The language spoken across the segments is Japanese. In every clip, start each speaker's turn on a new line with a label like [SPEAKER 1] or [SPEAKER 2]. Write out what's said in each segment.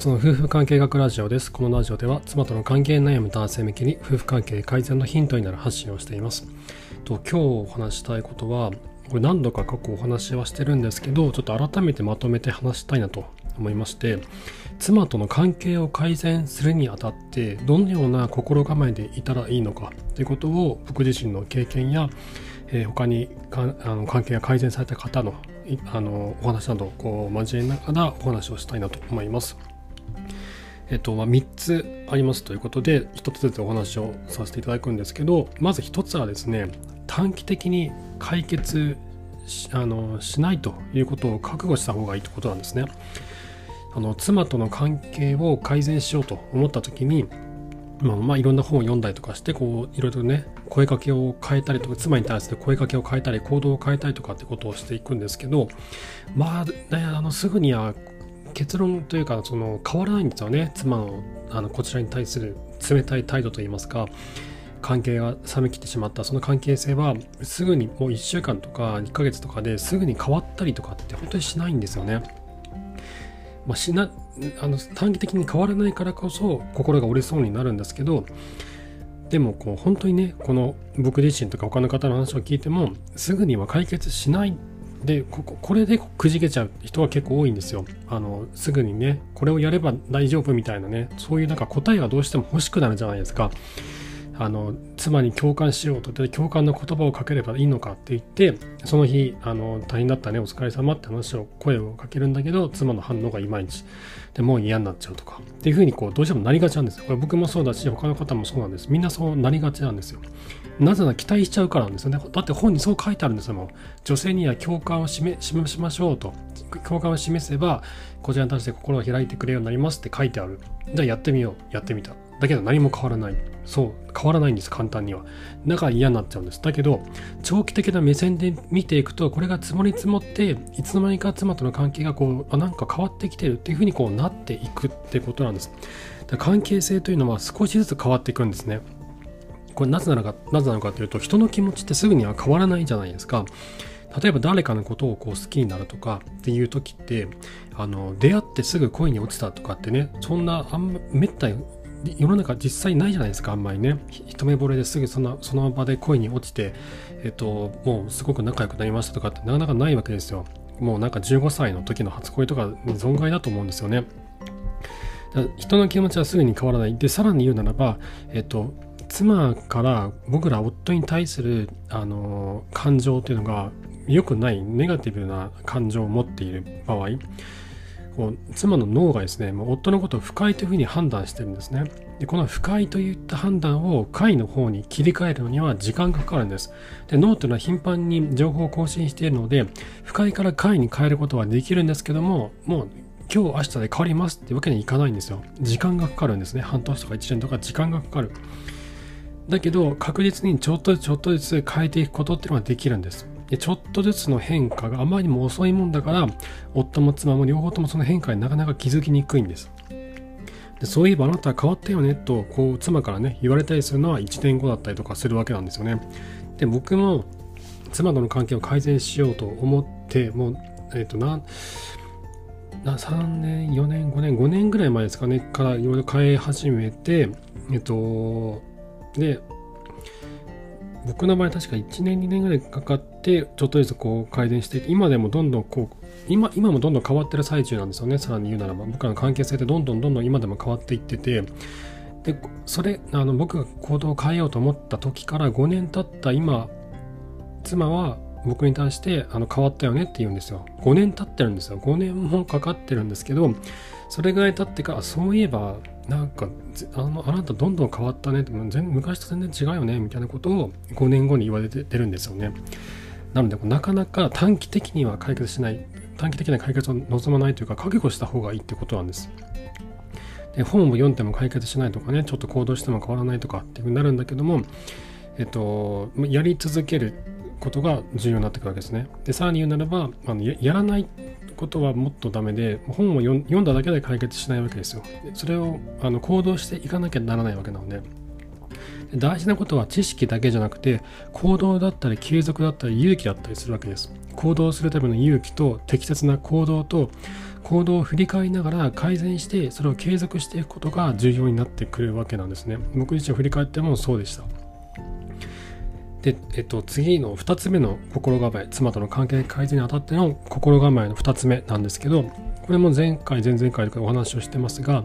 [SPEAKER 1] その夫婦関係学ラジオです。このラジオでは妻との関係悩む男性向けに夫婦関係改善のヒントになる発信をしています。と今日お話したいことは、これ何度か過去お話はしてるんですけど、ちょっと改めてまとめて話したいなと思いまして、妻との関係を改善するにあたって、どのような心構えでいたらいいのかということを僕自身の経験や、えー、他にかあの関係が改善された方のあのお話などをこう交えながらお話をしたいなと思います。えっとまあ、3つありますということで1つずつお話をさせていただくんですけどまず1つはですね短期的に解決しあのしないということを覚悟した方がいいということなんですね。あの妻との関係を改善しようと思った時にまあ、まあいろんな本を読んだりとかしてこういろいろね声かけを変えたりとか妻に対して声かけを変えたり行動を変えたりとかってことをしていくんですけどまあ、ね、あのすぐには結論というかその変わらないんですよね妻のあのこちらに対する冷たい態度といいますか関係が冷めきってしまったその関係性はすぐにもう1週間とか1ヶ月とかですぐに変わったりとかって本当にしないんですよね。まあ、しなあの短期的に変わらないからこそ心が折れそうになるんですけどでもこう本当にねこの僕自身とか他の方の話を聞いてもすぐには解決しないでここれでくじけちゃう人は結構多いんですよ。あのすぐにねこれをやれば大丈夫みたいなねそういうなんか答えがどうしても欲しくなるじゃないですか。あの妻に共感しようと共感の言葉をかければいいのかって言ってその日あの大変だったねお疲れ様って話を声をかけるんだけど妻の反応がいまいちでもう嫌になっちゃうとかっていうふうにこうどうしてもなりがちなんですよ。これ僕もそうだし他の方もそうなんです。みんなそうなりがちなんですよ。なぜなら期待しちゃうからなんですよね。だって本にそう書いてあるんですよもう。女性には共感を示しましょうと。共感を示せばこちらに対して心を開いてくれるようになりますって書いてある。じゃあやってみよう。やってみた。だけど何も変わらない。そう変わらないんです簡単には。だから嫌になっちゃうんです。だけど長期的な目線で見ていくとこれが積もり積もっていつの間にか妻との関係がこうあなんか変わってきてるっていうふうにこうなっていくってことなんです。だ関係性というのは少しずつ変わっていくんですね。これなぜなのかなぜなのかというと人の気持ちってすぐには変わらないじゃないですか。例えば誰かのことをこう好きになるとかっていう時ってあの出会ってすぐ恋に落ちたとかってねそんなあんまめったに世の中実際ないじゃないですかあんまりね。一目惚れですぐそのその場で恋に落ちて、えっと、もうすごく仲良くなりましたとかってなかなかないわけですよ。もうなんか15歳の時の初恋とか存外だと思うんですよね。人の気持ちはすぐに変わらない。でさらに言うならば、えっと、妻から僕ら夫に対するあの感情っていうのが良くないネガティブな感情を持っている場合こう妻の脳がですねもう夫のことを不快というふうに判断してるんですね。でこの不快といった判断を快の方に切り替えるのには時間がかかるんです。で脳というのは頻繁に情報を更新しているので不快から快に変えることはできるんですけどももう今日明日で変わりますってわけにはいかないんですよ。時間がかかるんですね。半年とか1年とか時間がかかる。だけど確実にちょっとずつちょっとずつ変えていくことっていうのができるんです。でちょっとずつの変化があまりにも遅いもんだから夫も妻も両方ともその変化になかなか気づきにくいんです。でそういえばあなたは変わったよねとこう妻からね言われたりするのは1年後だったりとかするわけなんですよね。で僕も妻との関係を改善しようと思ってもうえっ、ー、とな3年4年5年5年ぐらい前ですかねからいろいろ変え始めてえっとで僕の場合確か1年2年ぐらいかかってちょっとずつこう改善していて今でもどんどんこう今今もどんどん変わってる最中なんですよね。さらに言うならば僕らの関係性ってどんどんどんどん今でも変わっていっててでそれあの僕が行動を変えようと思った時から5年経った今妻は僕に対してあの変わったよねって言うんですよ。5年経ってるんですよ。5年もかかってるんですけどそれぐらい経ってからそういえばなんかあのあなたどんどん変わったねって全昔と全然違うよねみたいなことを5年後に言われてるんですよね。なのでなかなか短期的には解決しない短期的な解決を望まないというか覚悟した方がいいってことなんです。で本を読んでも解決しないとかねちょっと行動しても変わらないとかっていうふうになるんだけどもえっとやり続けることが重要になってくるわけですね。でさらに言うならばあのやらないことはもっとダメで本を読んだだけで解決しないわけですよ。それをあの行動していかなきゃならないわけなので。大事なことは知識だけじゃなくて行動だったり継続だったり勇気だったりするわけです。行動するための勇気と適切な行動と行動を振り返りながら改善してそれを継続していくことが重要になってくるわけなんですね。僕自身振り返ってもそうでした。で、えっと、次の2つ目の心構え妻との関係改善にあたっての心構えの2つ目なんですけどこれも前回前々回とかお話をしてますが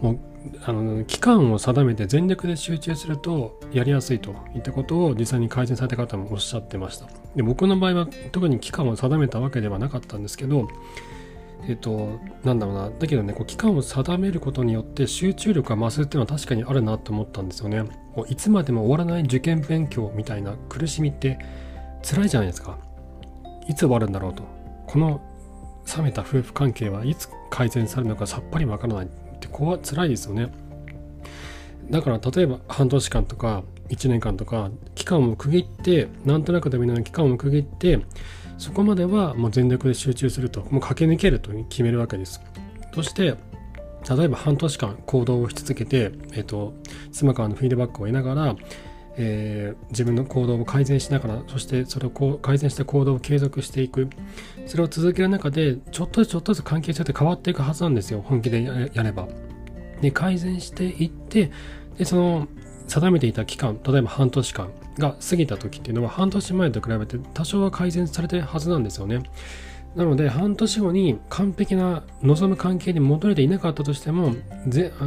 [SPEAKER 1] もうあの期間を定めて全力で集中するとやりやすいといったことを実際に改善された方もおっしゃってました。で僕の場合は特に期間を定めたわけではなかったんですけどえっと、なんだろうな。だけどね、こう期間を定めることによって集中力が増すっていうのは確かにあるなと思ったんですよね。こういつまでも終わらない受験勉強みたいな苦しみって辛いじゃないですか。いつ終わるんだろうと。この冷めた夫婦関係はいつ改善されるのかさっぱりわからないって怖辛いですよね。だから例えば半年間とか1年間とか期間を区切ってなんとなくでもいいのに期間を区切ってそこまではもう全力で集中するともう駆け抜けると決めるわけです。そして例えば半年間行動をし続けて、えーと、妻からのフィードバックを得ながら、えー、自分の行動を改善しながらそしてそれをこう改善した行動を継続していく。それを続ける中でちょっとずつちょっとずつ関係性って変わっていくはずなんですよ。本気でやれば。で改善していってでその定めていた期間例えば半年間が過ぎた時っていうのは半年前と比べて多少は改善されてるはずなんですよね。なので半年後に完璧な望む関係に戻れていなかったとしても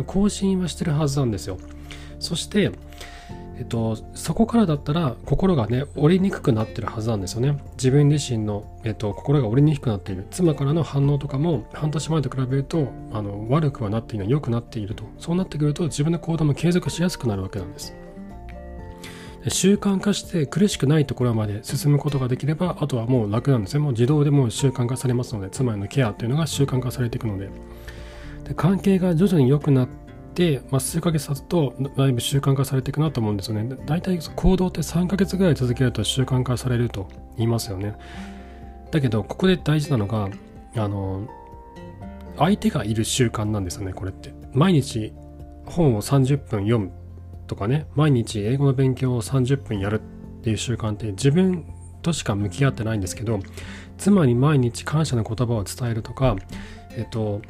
[SPEAKER 1] 更新はしてるはずなんですよ。そしてえっと、そこからだったら心がね折りにくくなってるはずなんですよね。自分自身の、えっと、心が折りにくくなっている。妻からの反応とかも半年前と比べるとあの悪くはなっていない良くなっていると。そうなってくると自分の行動も継続しやすくなるわけなんです。習慣化して苦しくないところまで進むことができればあとはもう楽なんですね。もう自動でもう習慣化されますので妻へのケアというのが習慣化されていくので。で関係が徐々に良くなって、まあ、数ヶ月経つとだいぶ習慣化されていくなと思うんですよね。大体行動って3ヶ月ぐらい続けると習慣化されると言いますよね。だけどここで大事なのがあの相手がいる習慣なんですよねこれって。毎日本を30分読むとかね毎日英語の勉強を30分やるっていう習慣って自分としか向き合ってないんですけど妻に毎日感謝の言葉を伝えるとかえっと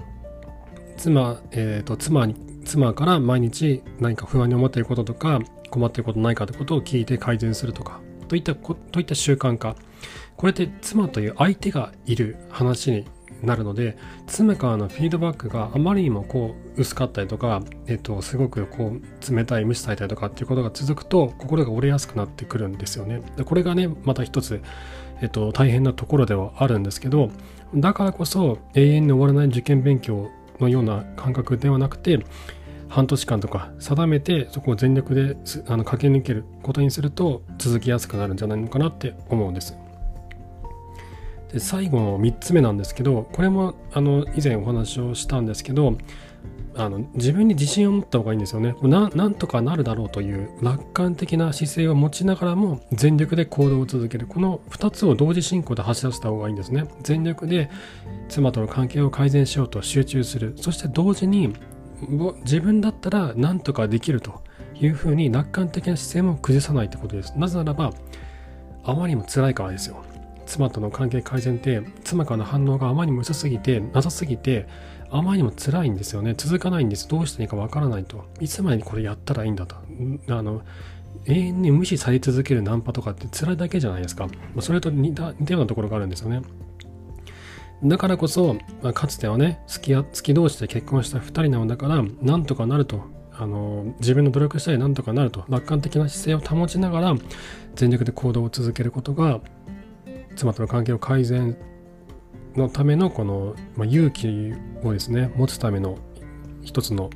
[SPEAKER 1] 妻,、えっと妻妻から毎日何か不安に思っていることとか困っていることないかってことを聞いて改善するとかといったといった習慣化これって妻という相手がいる話になるので妻からのフィードバックがあまりにもこう薄かったりとか、えっと、すごくこう冷たい無視されたりとかっていうことが続くと心が折れやすくなってくるんですよね。でこれがねまた一つ、えっと、大変なところではあるんですけどだからこそ永遠に終わらない受験勉強のような感覚ではなくて半年間とか定めてそこを全力であの駆け抜けることにすると続きやすくなるんじゃないのかなって思うんです。で最後の3つ目なんですけどこれもあの以前お話をしたんですけどあの自分に自信を持った方がいいんですよねな。なんとかなるだろうという楽観的な姿勢を持ちながらも全力で行動を続ける。この2つを同時進行で走らせた方がいいんですね。全力で妻との関係を改善しようと集中する。そして同時に自分だったら何とかできるというふうに楽観的な姿勢も崩さないってことです。なぜならばあまりにも辛いからですよ。妻との関係改善って妻からの反応があまりにも薄すぎてなさすぎてあまりにも辛いんですよね。続かないんです。どうしていいかわからないと。いつまでにこれやったらいいんだと。あの永遠に無視され続けるナンパとかって辛いだけじゃないですか。それと似た似たようなところがあるんですよね。だからこそ、まあ、かつてはね好き好き同士で結婚した2人なのだからなんとかなるとあの自分の努力したりなんとかなると楽観的な姿勢を保ちながら全力で行動を続けることが妻との関係を改善のためのこの、まあ、勇気をですね持つための一つの、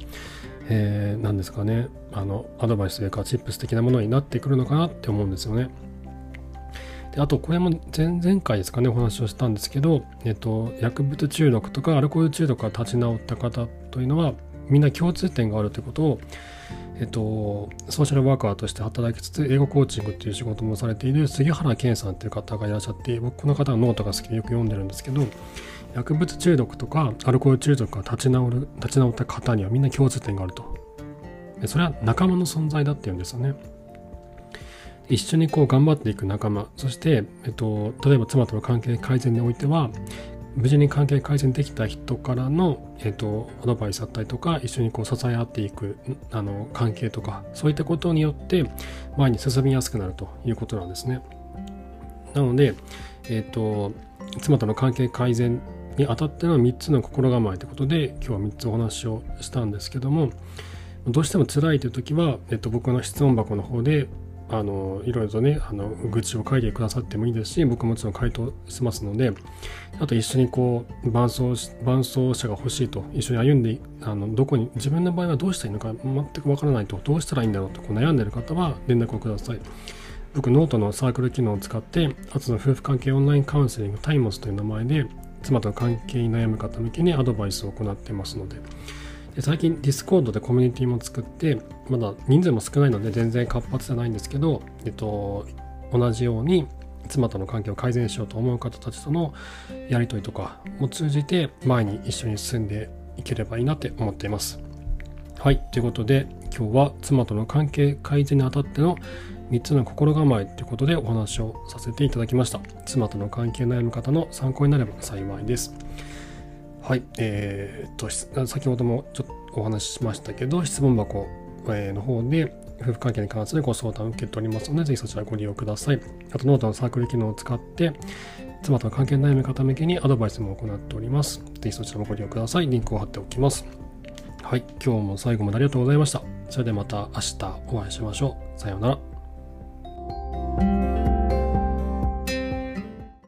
[SPEAKER 1] えー、何ですかねあのアドバイスというかチップス的なものになってくるのかなって思うんですよね。であとこれも前々回ですかねお話をしたんですけど、えっと、薬物中毒とかアルコール中毒から立ち直った方というのはみんな共通点があるということをえっと、ソーシャルワーカーとして働きつつ、英語コーチングっていう仕事もされている杉原健さんっていう方がいらっしゃって、僕この方のノートが好きでよく読んでるんですけど、薬物中毒とかアルコール中毒が立ち直る、立ち直った方にはみんな共通点があると。それは仲間の存在だっていうんですよね。一緒にこう頑張っていく仲間そして、えっと、例えば妻との関係改善においては無事に関係改善できた人からの、えっと、アドバイスだったりとか一緒にこう支え合っていくあの関係とかそういったことによって前に進みやすくなるということなんですね。なので、えっと、妻との関係改善にあたっての3つの心構えということで今日は3つお話をしたんですけどもどうしても辛いという時は、えっと、僕の質問箱の方であのいろいろとねあの愚痴を書いてくださってもいいですし僕もちろん回答しますのであと一緒にこう伴走伴走者が欲しいと一緒に歩んであのどこに自分の場合はどうしたらいいのか全くわからないとどうしたらいいんだろうとこう悩んでる方は連絡をください。僕ノートのサークル機能を使ってあとの夫婦関係オンラインカウンセリングタイムスという名前で妻との関係に悩む方向けにアドバイスを行ってますのでで最近 Discord でコミュニティも作ってまだ人数も少ないので全然活発じゃないんですけど、えっと、同じように妻との関係を改善しようと思う方たちとのやり取りとかも通じて前に一緒に進んでいければいいなって思っています。はい、ということで今日は妻との関係改善にあたっての3つの心構えということでお話をさせていただきました。妻との関係悩む方の参考になれば幸いです。はい、えー、っと、先ほどもちょっとお話ししましたけど、質問箱の方で夫婦関係に関するご相談を受けておりますので、ぜひそちらご利用ください。あと、ノートのサークル機能を使って、妻との関係悩む方向けにアドバイスも行っております。ぜひそちらもご利用ください。リンクを貼っておきます。はい、今日も最後までありがとうございました。それではまた明日お会いしましょう。さようなら。